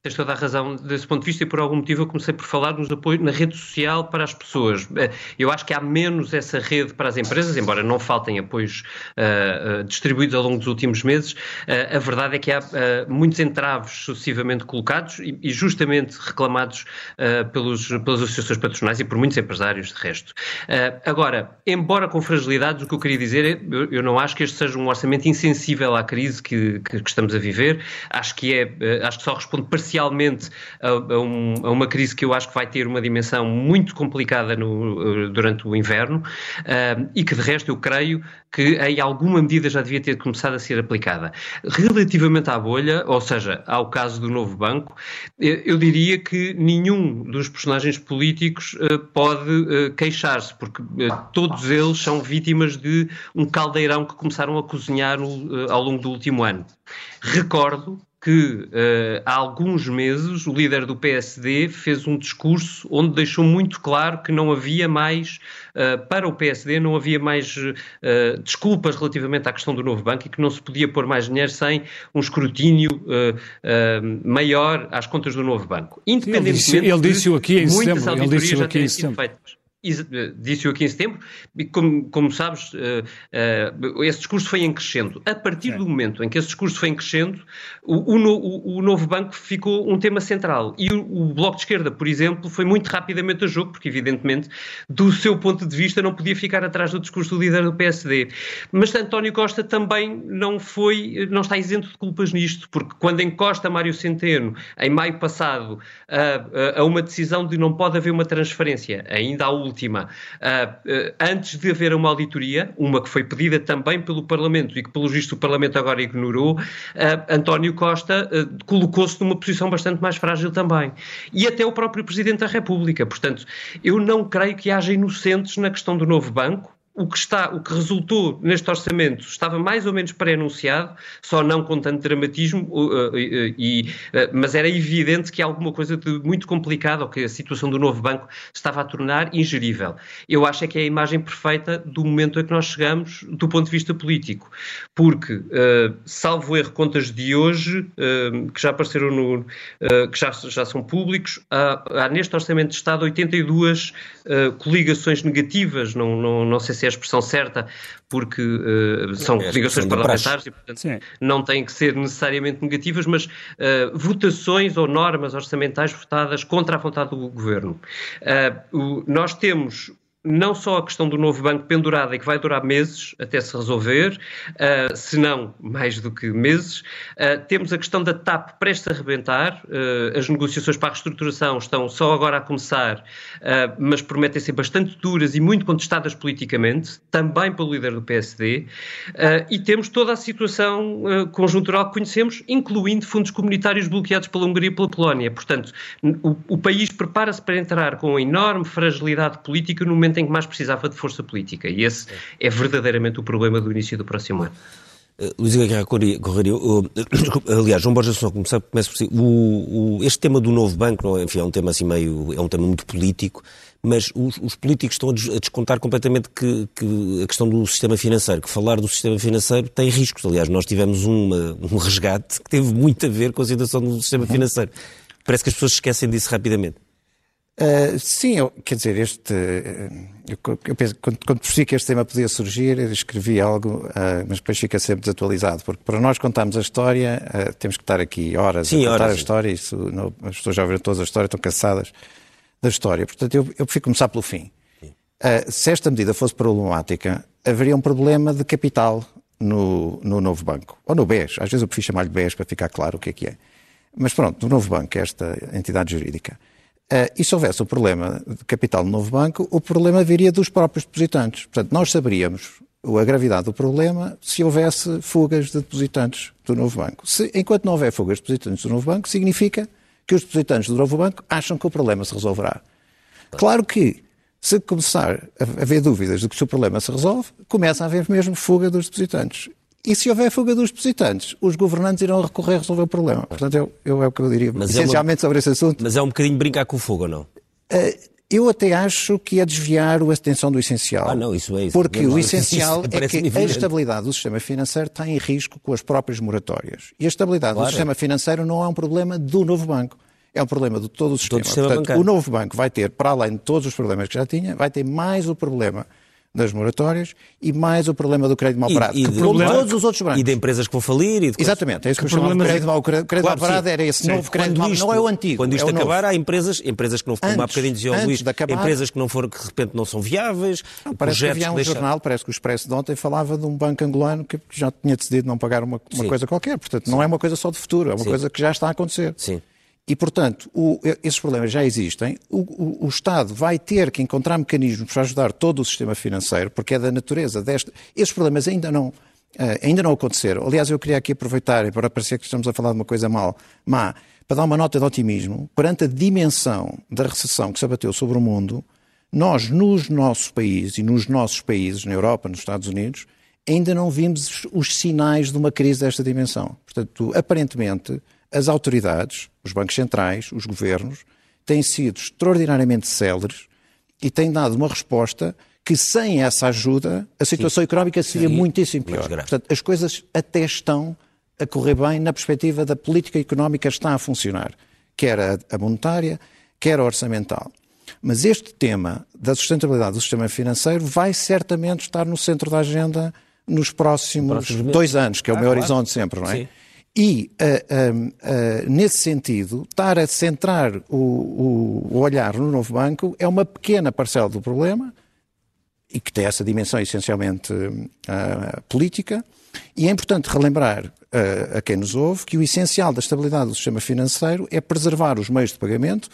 Tens toda a razão desse ponto de vista e por algum motivo eu comecei por falar nos apoios na rede social para as pessoas. Eh, eu acho que há menos essa rede para as empresas, embora não faltem apoios uh, uh, distribuídos ao longo dos últimos meses. Uh, a verdade é que há muitos entraves sucessivamente colocados e, e justamente reclamados pelos, pelas associações patronais e por muitos empresários de resto. agora, embora com fragilidades, o que eu queria dizer é eu, eu não acho que este seja um orçamento insensível à crise que, que, que estamos a viver. Acho que é, acho que só responde parcialmente parcialmente a, a, um, a, uma crise que eu acho que vai ter uma dimensão muito complicada no, eh, durante o inverno uh, e que, de resto, eu creio que em alguma medida já devia ter começado a ser aplicada. Relativamente à bolha, ou seja, ao caso do novo banco, eh, eu diria que nenhum dos personagens políticos uh, pode uh, queixar-se, porque todos eles são vítimas de um caldeirão que começaram a cozinhar no, ao longo do último ano. Recordo que uh, há alguns meses o líder do PSD fez um discurso onde deixou muito claro que não havia mais, uh, para o PSD, não havia mais uh, desculpas relativamente à questão do novo banco e que não se podia pôr mais dinheiro sem um escrutínio maior às contas do novo banco. Independentemente ele disse, ele disse aqui em setembro. Ele disse aqui em setembro. Feitas. Eh, disse-o aqui em setembro, e como, como sabes, uh, uh, esse discurso foi em crescendo. A partir do momento em que esse discurso foi em crescendo, o, o, o novo banco ficou um tema central. E o, o, Bloco de Esquerda, por exemplo, foi muito rapidamente a jogo, porque, evidentemente, do seu ponto de vista, não podia ficar atrás do discurso do líder do PSD. Mas António Costa também não foi, não está isento de culpas nisto, porque quando encosta Mário Centeno, em maio passado, a, a uma decisão de não pode haver uma transferência, ainda há última, uh, uh, antes de haver uma auditoria, uma que foi pedida também pelo Parlamento e que, pelo visto, o Parlamento agora ignorou, uh, António Costa colocou-se numa posição bastante mais frágil também. E até o próprio Presidente da República. Portanto, eu não creio que haja inocentes na questão do novo banco o que, está, o que resultou neste orçamento estava mais ou menos pré-anunciado, só não com tanto dramatismo, uh, uh, e, uh, mas era evidente que alguma coisa de muito complicada, ou que a situação do novo banco estava a tornar ingerível. Eu acho é que é a imagem perfeita do momento a que nós chegamos do ponto de vista político, porque, salvo erro, contas de hoje, que já apareceram no. que já, já são públicos, há, há neste orçamento de Estado 82 coligações negativas, não, não, não sei se é a expressão certa, porque uh, são é ligações parlamentares e, portanto, Sim. não têm que ser necessariamente negativas, mas uh, votações ou normas orçamentais votadas contra a vontade do governo. Uh, o, nós temos não só a questão do novo banco pendurada e que vai durar meses até se resolver, uh, se não mais do que meses. Uh, temos a questão da TAP prestes a arrebentar. Uh, as negociações para a reestruturação estão só agora a começar, mas prometem ser bastante duras e muito contestadas politicamente, também pelo líder do PSD. e temos toda a situação conjuntural que conhecemos, incluindo fundos comunitários bloqueados pela Hungria e pela Polónia. Portanto, o, o país prepara-se para entrar com enorme fragilidade política no momento momento em que mais precisava de força política. E esse é verdadeiramente o problema do início do próximo ano. Uh, Luís Aguirre Correria, uh, aliás, João Borges só começa, começa por si. O, o, este tema do novo banco, não, é? enfim, é um tema assim meio, é um tema muito político, mas os, os políticos estão a descontar completamente que, que, a questão do sistema financeiro, que falar do sistema financeiro tem riscos. Aliás, nós tivemos uma, um resgate que teve muito a ver com a situação do sistema uhum. financeiro. Parece que as pessoas esquecem disso rapidamente. Uh, sim, eu, quer dizer, este. Eu, eu penso, quando, quando percebi que este tema podia surgir, eu escrevi algo, uh, mas depois fica sempre desatualizado, porque para nós contarmos a história, uh, temos que estar aqui horas sim, a contar horas, a história, isso, não, as pessoas já ouviram toda a história, estão cansadas da história. Portanto, eu, eu prefiro começar pelo fim. se esta medida fosse problemática, haveria um problema de capital no, no novo banco, ou no BES, às vezes eu prefiro chamar-lhe BES para ficar claro o que é que é. Mas pronto, no novo banco, esta entidade jurídica. Uh, e se houvesse o problema de capital no novo banco, o problema viria dos próprios depositantes. Portanto, nós saberíamos a gravidade do problema se houvesse fugas de depositantes do novo banco. Se, enquanto não houver fugas de depositantes do novo banco, significa que os depositantes do novo banco acham que o problema se resolverá. Claro que, se começar a haver dúvidas de que o problema se resolve, começa a haver mesmo fuga dos depositantes. E se houver fuga dos depositantes, os governantes irão recorrer a resolver o problema. Portanto, eu, eu é o que eu diria mas essencialmente é uma... sobre esse assunto. Mas é um bocadinho brincar com o fogo, ou não? Uh, eu até acho que é desviar a atenção do essencial. Ah, não, isso é isso. Porque o essencial é que evidente. a estabilidade do sistema financeiro está em risco com as próprias moratórias. E a estabilidade claro. do sistema financeiro não é um problema do novo banco. É um problema de todo o sistema. Todo o, sistema Portanto, o novo banco vai ter, para além de todos os problemas que já tinha, vai ter mais o problema das moratórias e mais o problema do crédito mal parado, e, e que problema, todos os outros bancos. E de empresas que vão falir. E de Exatamente, é isso que, que eu chamo de crédito mal, crédito claro, mal parado era esse sim. novo crédito mal, não é o antigo. Quando isto é acabar, há empresas, empresas que não foram, há bocadinho dizia o Luís, acabar, empresas que não foram, que de repente não são viáveis. Não, parece que havia um deixar... jornal, parece que o Expresso de ontem falava de um banco angolano que já tinha decidido não pagar uma, uma coisa qualquer. Portanto, sim. não é uma coisa só de futuro, é uma sim. coisa que já está a acontecer. Sim. E, portanto, o, esses problemas já existem. O, o, o, Estado vai ter que encontrar mecanismos para ajudar todo o sistema financeiro, porque é da natureza desta. Esses problemas ainda não, uh, ainda não aconteceram. Aliás, eu queria aqui aproveitar, para parecer que estamos a falar de uma coisa mal, má, para dar uma nota de otimismo, perante a dimensão da recessão que se abateu sobre o mundo, nós, nos nossos países e nos nossos países, na Europa, nos Estados Unidos, ainda não vimos os sinais de uma crise desta dimensão. Portanto, aparentemente as autoridades, os bancos centrais, os governos, têm sido extraordinariamente céleres e têm dado uma resposta que sem essa ajuda a situação Sim. económica seria Sim. muitíssimo pior. Portanto, as coisas até estão a correr bem na perspectiva da política económica está a funcionar, quer a monetária, quer a orçamental. Mas este tema da sustentabilidade do sistema financeiro vai certamente estar no centro da agenda nos próximos, dois anos, que é o ah, meu claro. horizonte sempre, não é? Sim. E, uh, uh, uh, nesse sentido, estar a centrar o, o, o, olhar no novo banco é uma pequena parcela do problema, e que tem essa dimensão essencialmente política, e é importante relembrar a quem nos ouve que o essencial da estabilidade do sistema financeiro é preservar os meios de pagamento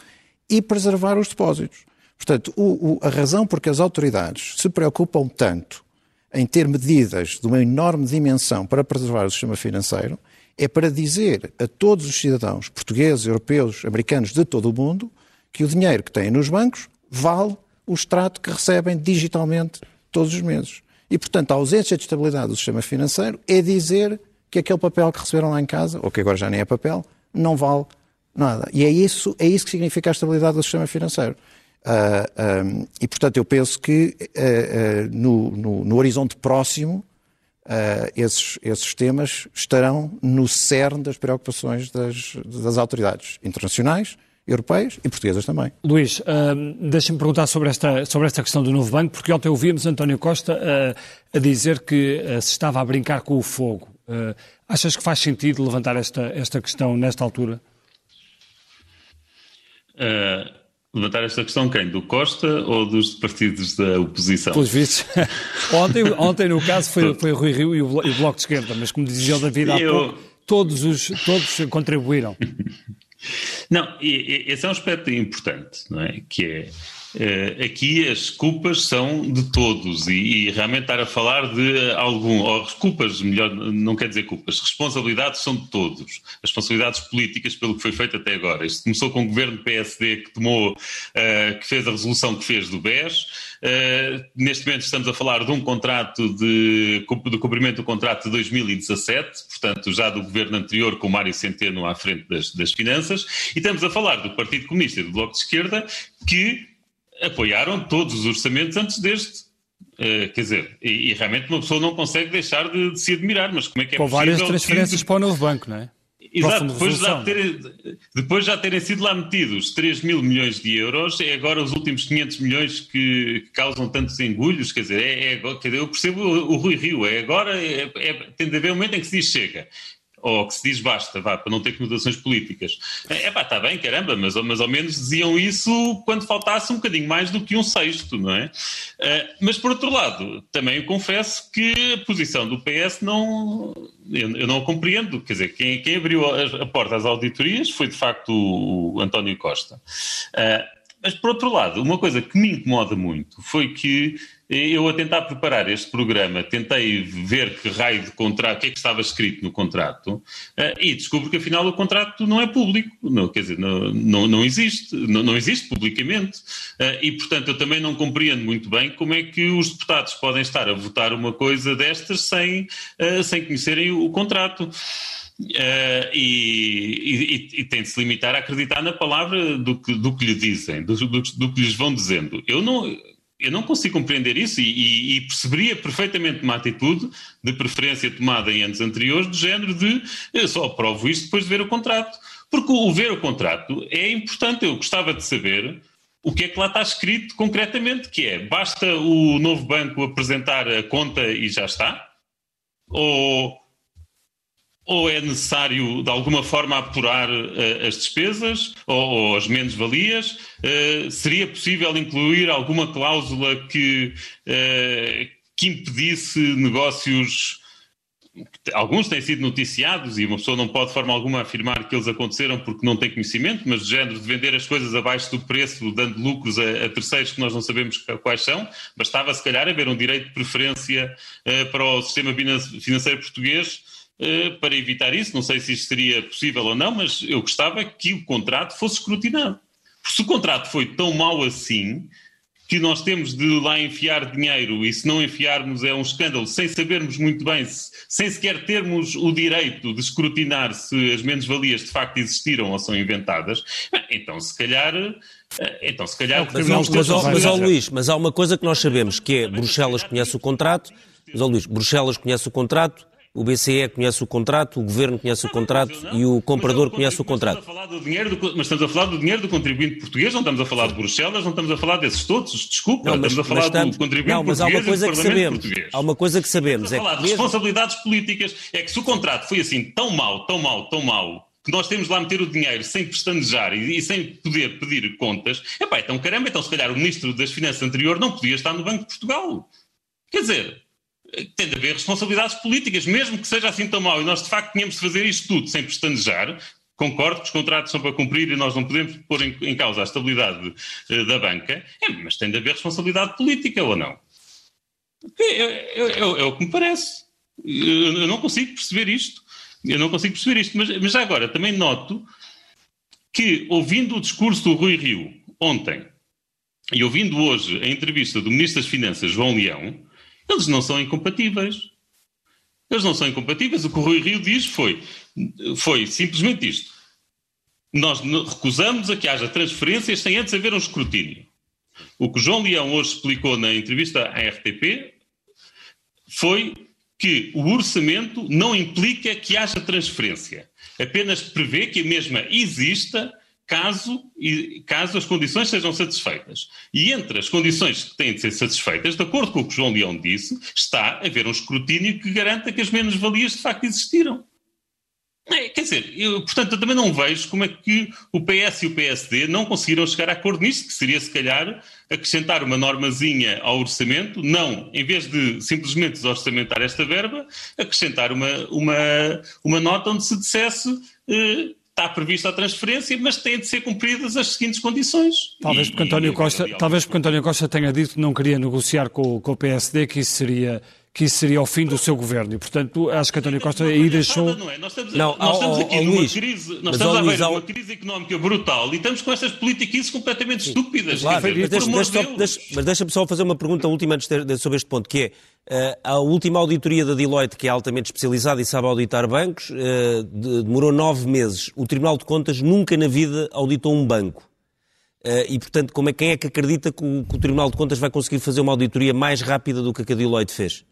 e preservar os depósitos. Portanto, o, a razão por que as autoridades se preocupam tanto em ter medidas de uma enorme dimensão para preservar o sistema financeiro é para dizer a todos os cidadãos portugueses, europeus, americanos de todo o mundo que o dinheiro que têm nos bancos vale o extrato que recebem digitalmente todos os meses. E, portanto, a ausência de estabilidade do sistema financeiro é dizer que aquele papel que receberam lá em casa, ou que agora já nem é papel, não vale nada. E é isso, é isso que significa a estabilidade do sistema financeiro. Uh, ah, um, ah, e, portanto, eu penso que uh, uh, no, no, no horizonte próximo Uh, esses, esses temas estarão no cerne das preocupações das, das autoridades internacionais, europeias e portuguesas também. Luís, uh, deixa-me perguntar sobre esta, sobre esta questão do novo banco, porque ontem ouvimos António Costa uh, a dizer que uh, se estava a brincar com o fogo. achas que faz sentido levantar esta, esta questão nesta altura? Levantar esta questão quem? Do Costa ou dos partidos da oposição? Pelos vistos. ontem, ontem, no caso, foi, foi o Rui Rio e o, Bloco de Esquerda, mas como dizia o David há Eu... pouco, todos, os, todos contribuíram. Não, esse é um aspecto importante, não é? Que é aqui as culpas são de todos e, e, realmente estar a falar de algum, ou culpas, melhor, não quer dizer culpas, responsabilidades são de todos. As responsabilidades políticas pelo que foi feito até agora. Isto começou com o governo PSD que tomou, uh, que fez a resolução que fez do BES. Uh, neste momento estamos a falar de um contrato de, de cumprimento do contrato de 2017, portanto já do governo anterior com o Mário Centeno à frente das, das finanças, e estamos a falar do Partido Comunista e do Bloco de Esquerda que apoiaram todos os orçamentos antes deste. Uh, quer dizer, e, e, realmente uma pessoa não consegue deixar de, de, se admirar, mas como é que é Com possível... várias transferências que... para o novo banco, não é? Exato, depois, já terem, depois já terem sido lá metidos 3 mil milhões de euros, é agora os últimos 500 milhões que, que causam tantos engulhos, quer dizer, é, é, quer dizer eu percebo o, o Rui Rio, é agora, é, é, tem de haver um momento em que se diz chega ou que se diz basta, vá, para não ter conotações políticas. É pá, está bem, caramba, mas, mas ao menos diziam isso quando faltasse um bocadinho mais do que um sexto, não é? Uh, mas por outro lado, também confesso que a posição do PS não. Eu, eu não a compreendo. Quer dizer, quem, quem abriu a, a, porta às auditorias foi de facto o, o António Costa. Uh, mas por outro lado, uma coisa que me incomoda muito foi que eu, a tentar preparar este programa, tentei ver que raio de contrato, o que é que estava escrito no contrato, uh, e descubro que afinal o contrato não é público, não, quer dizer, não, não, não existe, não, não, existe publicamente. Uh, e portanto eu também não compreendo muito bem como é que os deputados podem estar a votar uma coisa destas sem, sem conhecerem o contrato. Uh, e, e, e, tem de se limitar a acreditar na palavra do que, do que lhe dizem, do, do, do que lhes vão dizendo. Eu não, eu não consigo compreender isso e, e, perceberia perfeitamente uma atitude de preferência tomada em anos anteriores, do género de eu só aprovo isto depois de ver o contrato. Porque o ver o contrato é importante. Eu gostava de saber o que é que lá está escrito concretamente, que é basta o novo banco apresentar a conta e já está? Ou ou é necessário de alguma forma apurar uh, as despesas ou, ou as menos-valias? Uh, seria possível incluir alguma cláusula que, uh, que impedisse negócios? Alguns têm sido noticiados e uma pessoa não pode de forma alguma afirmar que eles aconteceram porque não tem conhecimento, mas de género de vender as coisas abaixo do preço, dando lucros a, a terceiros que nós não sabemos quais são, bastava se calhar haver um direito de preferência para o sistema financeiro português para evitar isso. Não sei se isto seria possível ou não, mas eu gostava que o contrato fosse escrutinado. Porque se o contrato foi tão mau assim, que nós temos de lá enfiar dinheiro e se não enfiarmos é um escândalo, sem sabermos muito bem, sem sequer termos o direito de escrutinar se as menos-valias de facto existiram ou são inventadas, então se calhar. Eh, então, se calhar. É mas, mas, mas, mas, ó, Luís, mas há uma coisa que nós sabemos que é Bruxelas conhece o contrato, mas, ó, Luís, Bruxelas conhece o contrato, o BCE conhece o contrato, o Governo conhece o contrato e o comprador conhece o contrato. Mas estamos a falar do dinheiro do contribuinte português, não estamos a falar de Bruxelas, não estamos a falar desses todos, desculpa, não, mas, estamos a falar estamos, do contribuinte não, mas há uma coisa que sabemos, português. Há uma coisa que sabemos. Estamos a falar é de mesmo... responsabilidades políticas. É que se o contrato foi assim tão mau, tão mau, tão mau, que nós temos lá meter o dinheiro sem pestanejar e, e sem poder pedir contas, epá, então caramba, então se calhar o Ministro das Finanças anterior não podia estar no Banco de Portugal. Quer dizer, tem de haver responsabilidades políticas, mesmo que seja assim tão mau, e nós de facto tínhamos de fazer isto tudo sem pestanejar, concordo que os contratos são para cumprir e nós não podemos pôr em, em causa a estabilidade uh, da banca, é, mas tem de haver responsabilidade política ou não? É, é, é, o que me parece. Eu, não consigo perceber isto. Eu não consigo perceber isto, mas, mas agora também noto que, ouvindo o discurso do Rui Rio ontem e ouvindo hoje a entrevista do Ministro das Finanças, João Leão, eles não são incompatíveis. Eles não são incompatíveis. O que o Rui Rio diz foi, foi simplesmente isto. Nós recusamos a que haja transferências sem antes haver um escrutínio. O que João Leão hoje explicou na entrevista à RTP foi que o orçamento não implica que haja transferência, apenas prevê que a mesma exista caso, caso as condições sejam satisfeitas. E entre as condições que têm de ser satisfeitas, de acordo com o que João Leão disse, está a haver um escrutínio que garanta que as menos-valias de facto existiram. É, quer dizer, eu, portanto, eu também não vejo como é que o PS e o PSD não conseguiram chegar a acordo nisto, que seria, se calhar, acrescentar uma normazinha ao orçamento, não, em vez de simplesmente desorçamentar esta verba, acrescentar uma, uma, uma nota onde se dissesse eh, está prevista a transferência, mas têm de ser cumpridas as seguintes condições. Talvez porque, António, Costa, talvez porque António Costa tenha dito que não queria negociar com, com o PSD, que isso seria que isso seria o fim do seu governo e, portanto, acho que António Costa aí deixou... Não é? Nós estamos, não, nós estamos aqui numa Luís, crise, nós estamos a ver uma crise económica brutal e estamos com essas políticas completamente estúpidas. Claro, mas, deixa, deixa, deixa, mas deixa-me só fazer uma pergunta última sobre este ponto, que é, uh, a última auditoria da Deloitte, que é altamente especializada e sabe auditar bancos, uh, de, demorou nove meses. O Tribunal de Contas nunca na vida auditou um banco. Uh, e, portanto, como é, quem é que acredita que o, que o Tribunal de Contas vai conseguir fazer uma auditoria mais rápida do que a que a Deloitte fez?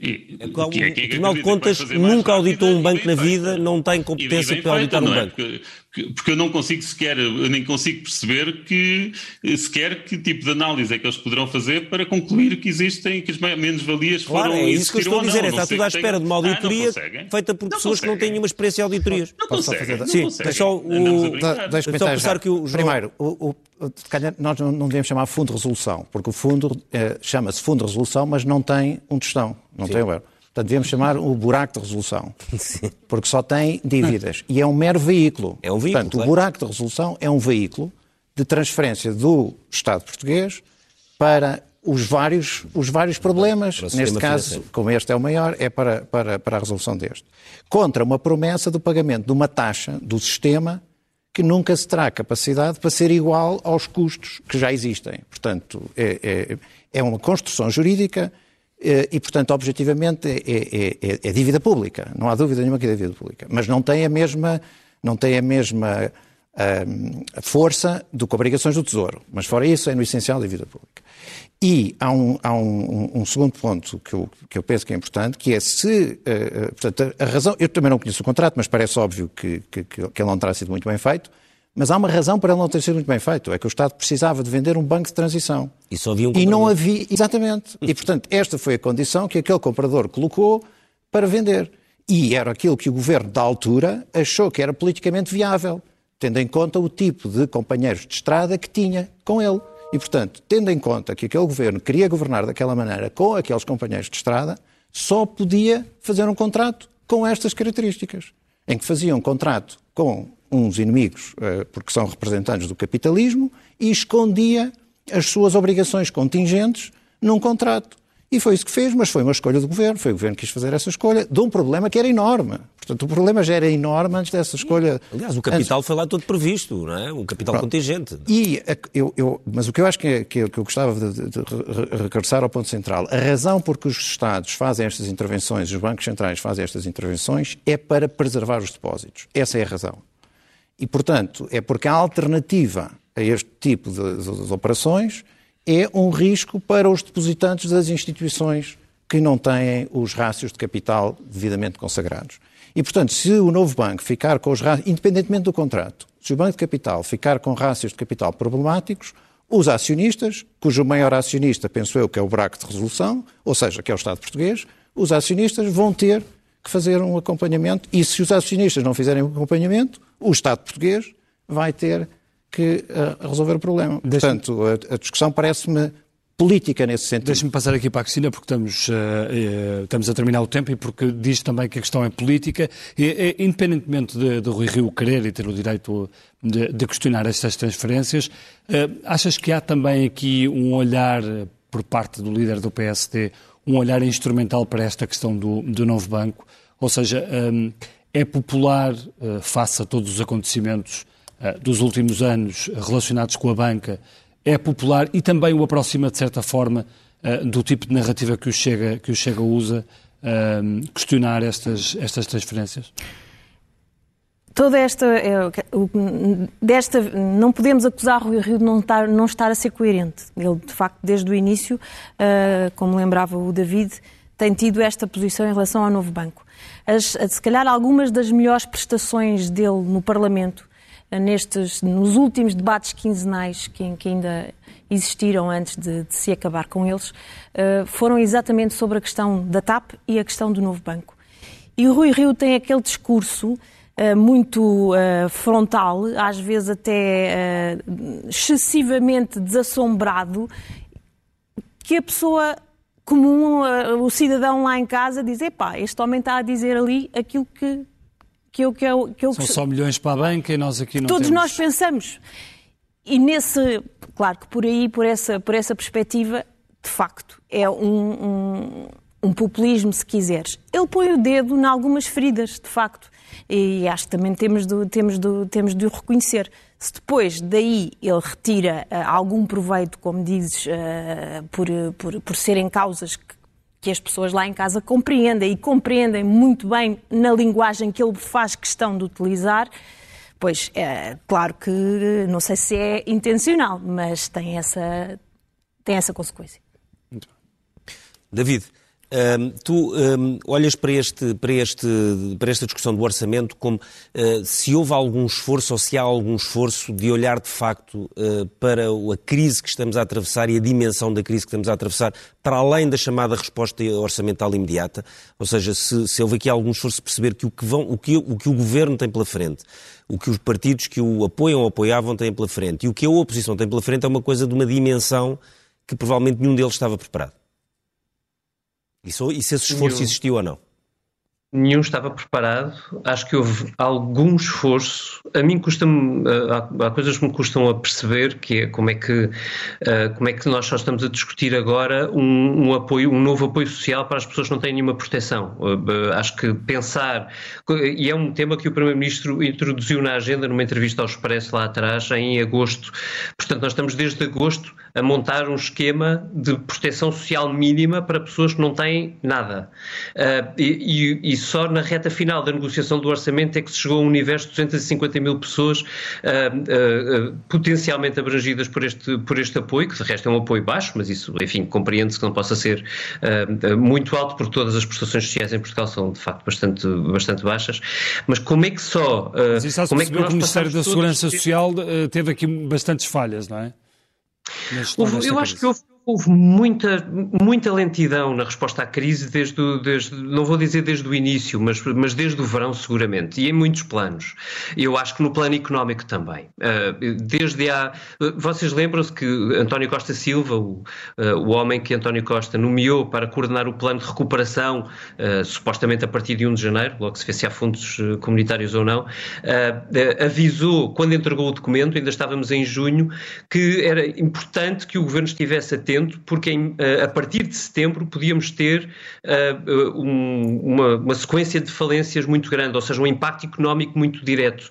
E, é o, que é, que é, o Tribunal de Contas nunca auditou um banco na vida, não tem competência para auditar um é? banco. Porque, porque eu não consigo sequer, eu nem consigo perceber que sequer que tipo de análise é que eles poderão fazer para concluir que existem, que as menos-valias claro, foram é isso que eu estou a dizer, é, está tudo à espera de uma auditoria ah, feita por pessoas que não têm nenhuma experiência de auditorias. Não, não conseguem, Sim, só o... Deixa-me pensar que o Primeiro, o, o, nós não devemos chamar fundo de resolução, porque o fundo eh, chama-se fundo de resolução, mas não tem um tostão, não Sim. tem o euro. Portanto, devemos chamar o buraco de resolução. Sim. Porque só tem dívidas. E é um mero veículo. É um veículo. Portanto, claro. o buraco de resolução é um veículo de transferência do Estado português para os vários, os vários problemas. Neste caso, financeiro. como este é o maior, é para, para, para a resolução deste. Contra uma promessa do pagamento de uma taxa do sistema que nunca se terá capacidade para ser igual aos custos que já existem. Portanto, é, é, é uma construção jurídica e, portanto, objetivamente é, é, é, é, dívida pública, não há dúvida nenhuma que é dívida pública, mas não tem a mesma, não tem a mesma um, força do que obrigações do Tesouro, mas fora isso é no essencial dívida pública. E há um, há um, um segundo ponto que eu, que eu, penso que é importante, que é se, uh, portanto, a razão, eu também não conheço o contrato, mas parece óbvio que, que, que ele não terá sido muito bem feito, mas há uma razão para ele não ter sido muito bem feito, é que o Estado precisava de vender um banco de transição. E só havia um comprador. E não havia, exatamente. E, portanto, esta foi a condição que aquele comprador colocou para vender. E era aquilo que o governo da altura achou que era politicamente viável, tendo em conta o tipo de companheiros de estrada que tinha com ele. E, portanto, tendo em conta que aquele governo queria governar daquela maneira com aqueles companheiros de estrada, só podia fazer um contrato com estas características, em que fazia um contrato com uns inimigos, eh, porque são representantes do capitalismo, e escondia as suas obrigações contingentes num contrato. E foi isso que fez, mas foi uma escolha do governo, foi o governo que quis fazer essa escolha, de um problema que era enorme. Portanto, o problema já era enorme antes dessa escolha. Aliás, o capital antes... foi lá todo previsto, não é? O capital Pronto. contingente. E eu, eu, mas o que eu acho que, é, que, eu, que eu gostava de, de, regressar ao ponto central, a razão por que os Estados fazem estas intervenções, os bancos centrais fazem estas intervenções, é para preservar os depósitos. Essa é a razão. E, portanto, é porque a alternativa a este tipo de, de, de operações é um risco para os depositantes das instituições que não têm os rácios de capital devidamente consagrados. E, portanto, se o novo banco ficar com os rácios, independentemente do contrato, se o Banco de Capital ficar com rácios de capital problemáticos, os acionistas, cujo maior acionista, penso eu, que é o buraco de resolução, ou seja, que é o Estado português, os acionistas vão ter que fazer um acompanhamento e se os acionistas não fizerem um acompanhamento, o Estado português vai ter que uh, resolver o problema. Portanto, a, a discussão parece-me política nesse sentido. Deixe-me passar aqui para a Cristina, porque estamos, uh, uh, estamos a terminar o tempo e porque diz também que a questão é política. E, independentemente de, de Rui Rio querer e ter o direito de, de questionar estas transferências, achas que há também aqui um olhar por parte do líder do PSD, um olhar instrumental para esta questão do, do novo banco? Ou seja, um, é popular, uh, face a todos os acontecimentos uh, dos últimos anos relacionados com a banca, é popular e também o aproxima, de certa forma, uh, do tipo de narrativa que o Chega, que o Chega usa, hum, questionar estas, estas transferências? toda esta, desta, não podemos acusar Rui Rio de não estar, não estar a ser coerente. Ele, de facto, desde o início, como lembrava o David, tem tido esta posição em relação ao novo banco as, se calhar algumas das melhores prestações dele no Parlamento, eh, nestes, nos últimos debates quinzenais que, que ainda existiram antes de, de, se acabar com eles, uh, foram exatamente sobre a questão da TAP e a questão do novo banco. E o Rui Rio tem aquele discurso uh, muito frontal, às vezes até excessivamente desassombrado, que a pessoa comum o cidadão lá em casa diz, epá, este homem está a dizer ali aquilo que, que eu... Que eu, que eu São só milhões para a banca e nós aqui não Todos temos... nós pensamos. E nesse, claro que por aí, por essa, por essa perspectiva, de facto, é um, um, um populismo, se quiseres. Ele põe o dedo em algumas feridas, de facto. E acho que também temos de, temos de, temos de o reconhecer. Se depois daí ele retira uh, algum proveito, como dizes, uh, por, por, por serem causas que, que as pessoas lá em casa compreendem e compreendem muito bem na linguagem que ele faz questão de utilizar, pois é claro que não sei se é intencional, mas tem essa, tem essa consequência. David, Tu olhas para, este, para, este, para esta discussão do orçamento como uh, se houve algum esforço ou se há algum esforço de olhar de facto uh, para a crise que estamos a atravessar e a dimensão da crise que estamos a atravessar, para além da chamada resposta orçamental imediata, ou seja, se, se houve aqui algum esforço de perceber que o que, vão, o, que, o que o governo tem pela frente, o que os partidos que o apoiam ou apoiavam têm pela frente e o que a oposição tem pela frente é uma coisa de uma dimensão que provavelmente nenhum deles estava preparado. E, se esse esforço existiu ou não? Nenhum estava preparado. Acho que houve algum esforço. A mim custa-me, eh, há, há, coisas que me custam a perceber, que é como é que, uh, como é que nós só estamos a discutir agora um, um, apoio, um novo apoio social para as pessoas que não têm nenhuma proteção. Uh, acho que pensar, e é um tema que o Primeiro-Ministro introduziu na agenda numa entrevista ao Expresso lá atrás, em agosto. Portanto, nós estamos desde agosto a montar um esquema de proteção social mínima para pessoas que não têm nada. Uh, e, e, só na reta final da negociação do orçamento é que se chegou a um universo de 250 mil pessoas uh, uh, potencialmente abrangidas por este, por este apoio, que de resto é um apoio baixo, mas isso, enfim, compreende-se que não possa ser muito alto, porque todas as prestações sociais em Portugal são, de facto, bastante, bastante baixas. Mas como é que só... mas isso como é que, que o Ministério da Segurança Social teve aqui bastantes falhas, não é? eu acho que houve Houve muita, muita lentidão na resposta à crise, desde, desde, não vou dizer desde o início, mas, mas desde o verão, seguramente, e em muitos planos. Eu acho que no plano económico também. Ah, desde há. Vocês lembram-se que António Costa Silva, o, ah, o homem que António Costa nomeou para coordenar o plano de recuperação, ah, supostamente a partir de 1 de janeiro, logo se vê se há fundos comunitários ou não, avisou, quando entregou o documento, ainda estávamos em junho, que era importante que o governo estivesse atento porque em, eh, a partir de setembro podíamos ter uh, um, uma, uma, sequência de falências muito grande, ou seja, um impacto económico muito direto.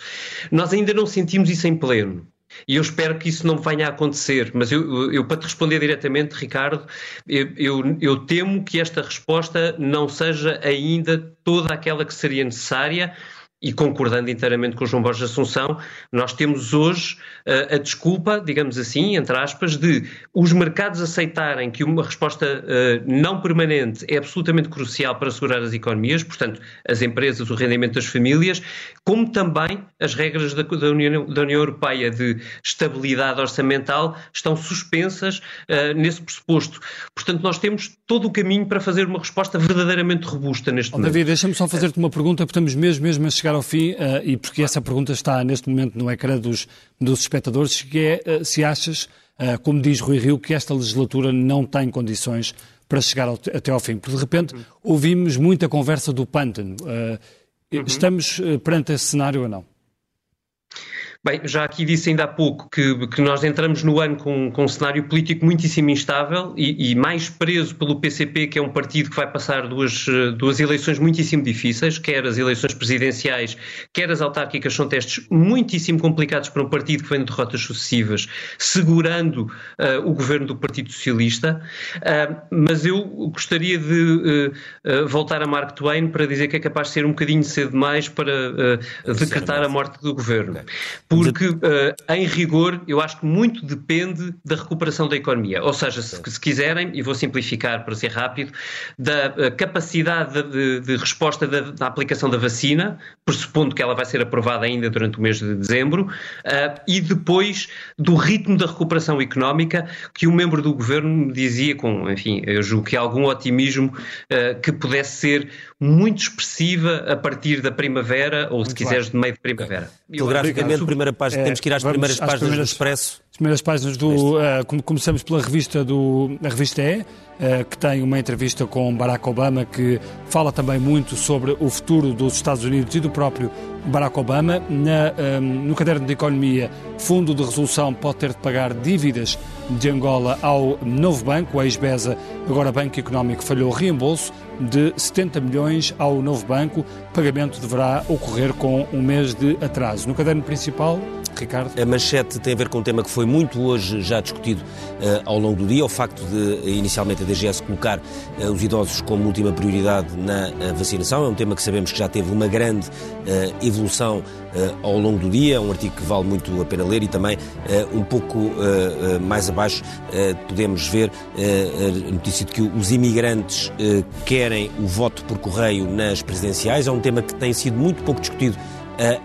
Nós ainda não sentimos isso em pleno. E eu espero que isso não venha a acontecer. Mas eu, eu para te responder diretamente, Ricardo, eu, eu, eu, temo que esta resposta não seja ainda toda aquela que seria necessária e concordando inteiramente com o João Borges Assunção, nós temos hoje uh, a desculpa, digamos assim, entre aspas, de os mercados aceitarem que uma resposta uh, não permanente é absolutamente crucial para assegurar as economias, portanto, as empresas, o rendimento das famílias, como também as regras da, da, União, da União, Europeia de estabilidade orçamental estão suspensas uh, nesse pressuposto. Portanto, nós temos todo o caminho para fazer uma resposta verdadeiramente robusta neste oh, momento. David, deixa-me só fazer-te uma pergunta, porque estamos mesmo, mesmo a chegar chegar ao fim, uh, e porque essa pergunta está neste momento no ecrã dos, dos espectadores, que é uh, se achas, uh, como diz Rui Rio, que esta legislatura não tem condições para chegar ao, até ao fim. Porque de repente ouvimos muita conversa do pântano. Uhum. Estamos perante esse cenário ou não? Bem, já aqui disse ainda há pouco que, que nós entramos no ano com, com um cenário político muitíssimo instável e, e, mais preso pelo PCP, que é um partido que vai passar duas, duas eleições muitíssimo difíceis, quer as eleições presidenciais, quer as autárquicas, são testes muitíssimo complicados para um partido que vem de derrotas sucessivas, segurando uh, o governo do Partido Socialista. Uh, mas eu gostaria de uh, voltar a Mark Twain para dizer que é capaz de ser um bocadinho cedo demais para decretar a morte do governo porque, uh, em rigor, eu acho que muito depende da recuperação da economia. Ou seja, se, se quiserem, e vou simplificar para ser rápido, da uh, capacidade de, de resposta da, da, aplicação da vacina, pressupondo que ela vai ser aprovada ainda durante o mês de dezembro, uh, e depois do ritmo da recuperação económica, que um membro do governo me dizia, com, enfim, eu julgo que algum otimismo, que pudesse ser muito expressiva a partir da primavera, ou se muito quiseres, de meio de primavera. Telegraficamente, primeira página, é, temos que ir às primeiras páginas primeiras, do Expresso. As primeiras páginas do. Uh, começamos pela revista do. A revista E, uh, que tem uma entrevista com Barack Obama, que fala também muito sobre o futuro dos Estados Unidos e do próprio Barack Obama. Na, um, no caderno de economia, Fundo de Resolução pode ter de pagar dívidas de Angola ao novo banco, o ex-BESA, agora Banco Económico, falhou o reembolso de 70 milhões ao novo banco. O pagamento deverá ocorrer com um mês de atraso. No caderno principal, Ricardo? A manchete tem a ver com um tema que foi muito hoje já discutido uh, ao longo do dia, o facto de inicialmente a DGS colocar uh, os idosos como última prioridade na uh, vacinação. É um tema que sabemos que já teve uma grande evolução ao longo do dia, um artigo que vale muito a pena ler e também um pouco mais abaixo podemos ver a notícia de que os imigrantes querem o voto por correio nas presidenciais. É um tema que tem sido muito pouco discutido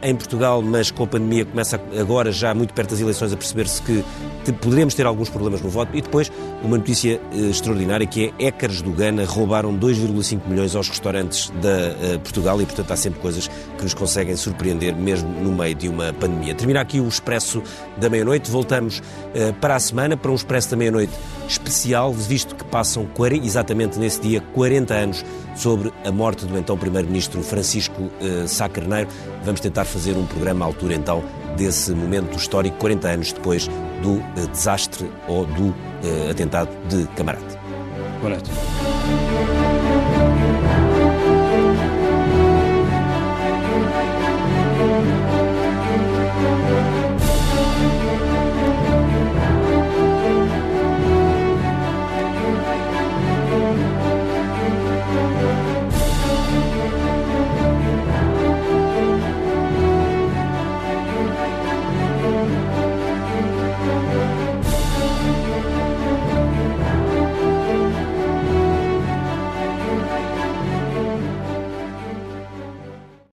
em Portugal, mas com a pandemia começa agora, já muito perto das eleições, a perceber-se que poderemos ter alguns problemas no voto. E depois, uma notícia eh, extraordinária que é Écares do Gana roubaram 2,5 milhões aos restaurantes da uh, Portugal e, portanto, há sempre coisas que nos conseguem surpreender, mesmo no meio de uma pandemia. Termina aqui o Expresso da Meia-Noite. Voltamos para a semana, para um Expresso da Meia-Noite especial, visto que passam exatamente nesse dia 40 anos sobre a morte do então Primeiro-Ministro Francisco Sá Carneiro. Vamos tentar fazer um programa à altura então desse momento histórico, 40 anos depois do uh, desastre ou do uh, atentado de Camarate. Boa noite.